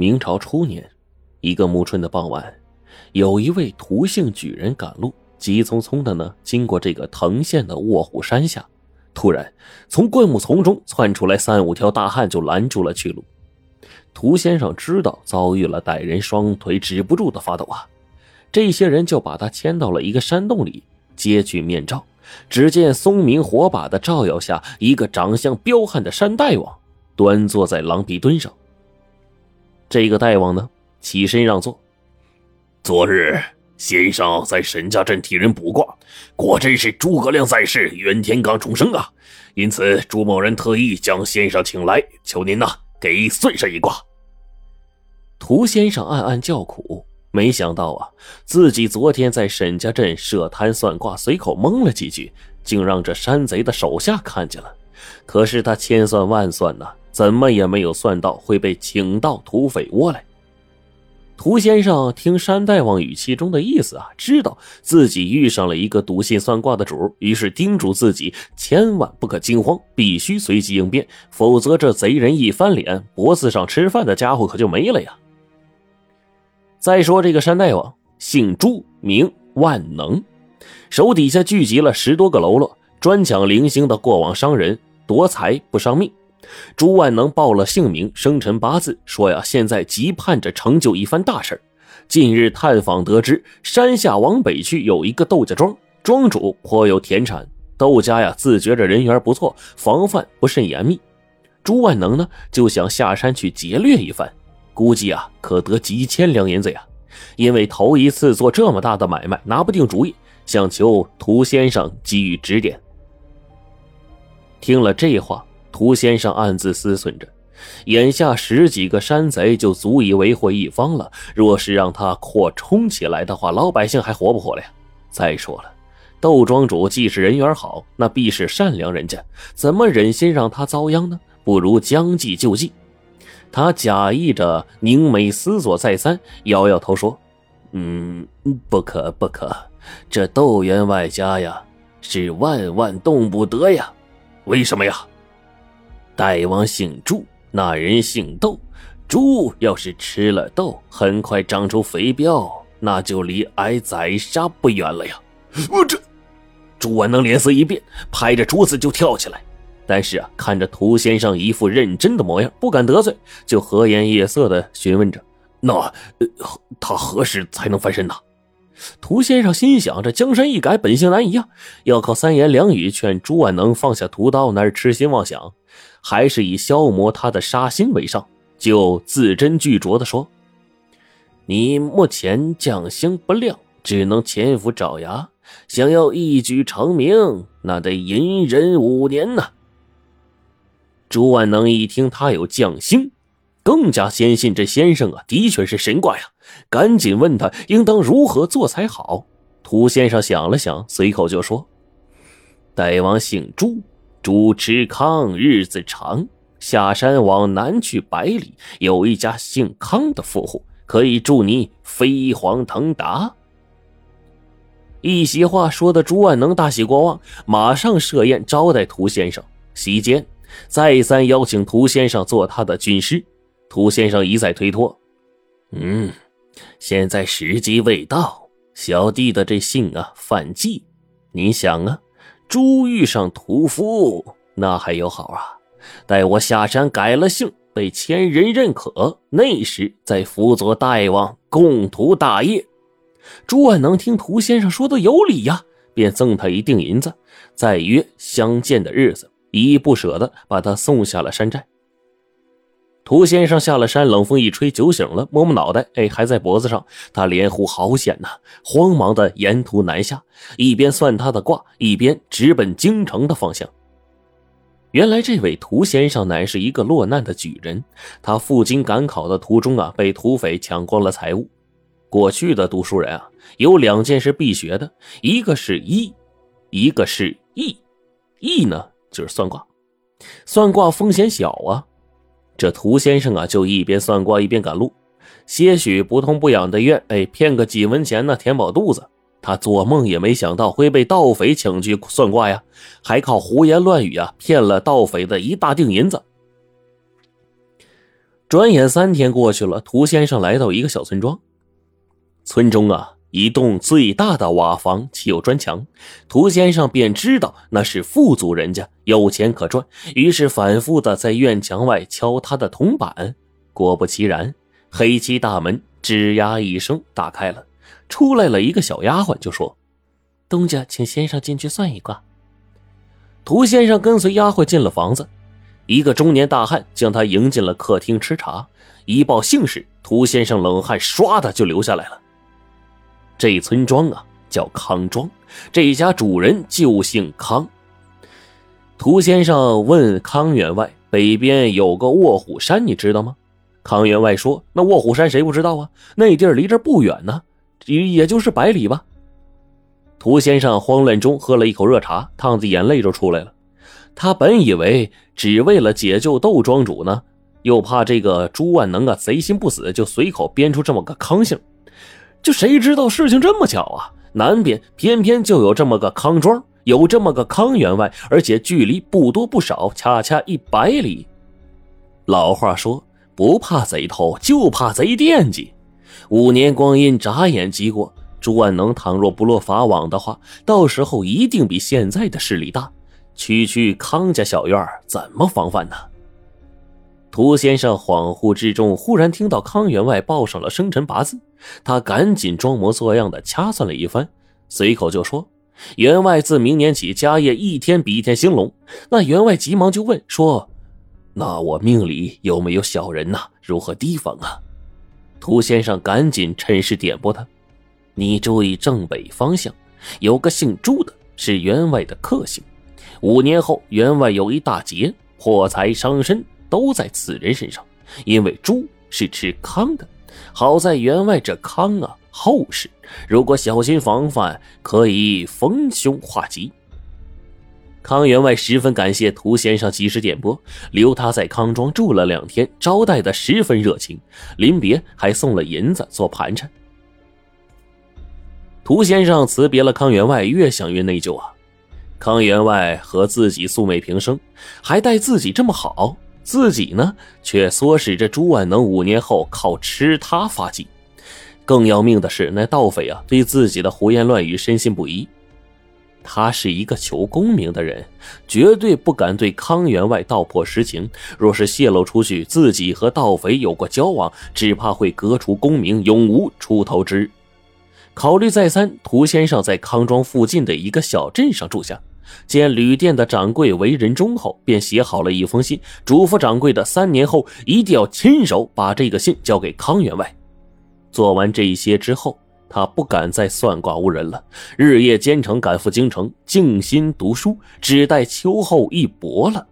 明朝初年，一个暮春的傍晚，有一位涂姓举人赶路，急匆匆的呢经过这个藤县的卧虎山下，突然从灌木丛中窜出来三五条大汉，就拦住了去路。涂先生知道遭遇了歹人，双腿止不住的发抖啊！这些人就把他牵到了一个山洞里，揭去面罩，只见松明火把的照耀下，一个长相彪悍的山大王端坐在狼皮墩上。这个大王呢，起身让座。昨日先生在沈家镇替人卜卦，果真是诸葛亮在世，袁天罡重生啊！因此朱某人特意将先生请来，求您呐给算上一卦。涂先生暗暗叫苦，没想到啊，自己昨天在沈家镇设摊算卦，随口蒙了几句，竟让这山贼的手下看见了。可是他千算万算呐。怎么也没有算到会被请到土匪窝来。涂先生听山大王语气中的意思啊，知道自己遇上了一个笃信算卦的主，于是叮嘱自己千万不可惊慌，必须随机应变，否则这贼人一翻脸，脖子上吃饭的家伙可就没了呀。再说这个山大王姓朱，名万能，手底下聚集了十多个喽啰，专抢零星的过往商人，夺财不伤命。朱万能报了姓名、生辰八字，说呀，现在急盼着成就一番大事近日探访得知，山下往北去有一个窦家庄，庄主颇有田产。窦家呀，自觉着人缘不错，防范不甚严密。朱万能呢，就想下山去劫掠一番，估计啊，可得几千两银子呀。因为头一次做这么大的买卖，拿不定主意，想求涂先生给予指点。听了这话。涂先生暗自思忖着，眼下十几个山贼就足以为祸一方了。若是让他扩充起来的话，老百姓还活不活了呀？再说了，窦庄主既是人缘好，那必是善良人家，怎么忍心让他遭殃呢？不如将计就计。他假意着凝眉思索再三，摇摇头说：“嗯，不可不可，这窦员外家呀，是万万动不得呀。为什么呀？”大王姓朱，那人姓窦。猪要是吃了豆，很快长出肥膘，那就离挨宰杀不远了呀！我这，朱万能脸色一变，拍着桌子就跳起来。但是啊，看着涂先生一副认真的模样，不敢得罪，就和颜悦色的询问着：“那他何时才能翻身呢？”涂先生心想：这江山易改，本性难移啊！要靠三言两语劝朱万能放下屠刀，那是痴心妄想。还是以消磨他的杀心为上，就字斟句酌的说：“你目前将星不亮，只能潜伏爪牙。想要一举成名，那得隐忍五年呐。”朱万能一听他有将星，更加坚信这先生啊，的确是神怪呀，赶紧问他应当如何做才好。涂先生想了想，随口就说：“大王姓朱。”朱持康日子长，下山往南去百里，有一家姓康的富户，可以助你飞黄腾达。一席话说的朱万能大喜过望，马上设宴招待涂先生。席间再三邀请涂先生做他的军师，涂先生一再推脱。嗯，现在时机未到，小弟的这姓啊犯忌，你想啊。猪遇上屠夫，那还有好啊！待我下山改了姓，被千人认可，那时再辅佐大王共图大业。朱万能听涂先生说的有理呀，便赠他一锭银子，再约相见的日子，依依不舍的把他送下了山寨。涂先生下了山，冷风一吹，酒醒了，摸摸脑袋，哎，还在脖子上。他连呼好险呐！慌忙的沿途南下，一边算他的卦，一边直奔京城的方向。原来这位涂先生乃是一个落难的举人，他赴京赶考的途中啊，被土匪抢光了财物。过去的读书人啊，有两件事必学的，一个是医，一个是义。义呢，就是算卦，算卦风险小啊。这涂先生啊，就一边算卦一边赶路，些许不痛不痒的愿，哎，骗个几文钱呢，填饱肚子。他做梦也没想到会被盗匪请去算卦呀，还靠胡言乱语啊，骗了盗匪的一大锭银子。转眼三天过去了，涂先生来到一个小村庄。村中啊，一栋最大的瓦房，砌有砖墙。涂先生便知道那是富足人家，有钱可赚，于是反复的在院墙外敲他的铜板。果不其然，黑漆大门吱呀一声打开了，出来了一个小丫鬟，就说：“东家，请先生进去算一卦。”涂先生跟随丫鬟进了房子。一个中年大汉将他迎进了客厅吃茶，一报姓氏，涂先生冷汗唰的就流下来了。这村庄啊叫康庄，这家主人就姓康。涂先生问康员外：“北边有个卧虎山，你知道吗？”康员外说：“那卧虎山谁不知道啊？那地儿离这不远呢，也也就是百里吧。”涂先生慌乱中喝了一口热茶，烫的眼泪就出来了。他本以为只为了解救窦庄主呢，又怕这个朱万能啊贼心不死，就随口编出这么个康姓。就谁知道事情这么巧啊？南边偏偏就有这么个康庄，有这么个康员外，而且距离不多不少，恰恰一百里。老话说，不怕贼偷，就怕贼惦记。五年光阴眨眼即过，朱万能倘若不落法网的话，到时候一定比现在的势力大。区区康家小院怎么防范呢？涂先生恍惚之中，忽然听到康员外报上了生辰八字，他赶紧装模作样的掐算了一番，随口就说：“员外自明年起家业一天比一天兴隆。”那员外急忙就问说：“那我命里有没有小人呐？如何提防啊？”涂先生赶紧趁势点拨他：“你注意正北方向，有个姓朱的，是员外的克星。”五年后，员外有一大劫，破财伤身都在此人身上。因为猪是吃糠的，好在员外这糠啊厚实，如果小心防范，可以逢凶化吉。康员外十分感谢涂先生及时点拨，留他在康庄住了两天，招待的十分热情，临别还送了银子做盘缠。涂先生辞别了康员外，越想越内疚啊。康员外和自己素昧平生，还待自己这么好，自己呢却唆使着朱万能五年后靠吃他发迹。更要命的是，那盗匪啊对自己的胡言乱语深信不疑。他是一个求功名的人，绝对不敢对康员外道破实情。若是泄露出去，自己和盗匪有过交往，只怕会革除功名，永无出头之日。考虑再三，涂先生在康庄附近的一个小镇上住下。见旅店的掌柜为人忠厚，便写好了一封信，嘱咐掌柜的三年后一定要亲手把这个信交给康员外。做完这一些之后，他不敢再算卦误人了，日夜兼程赶赴京城，静心读书，只待秋后一搏了。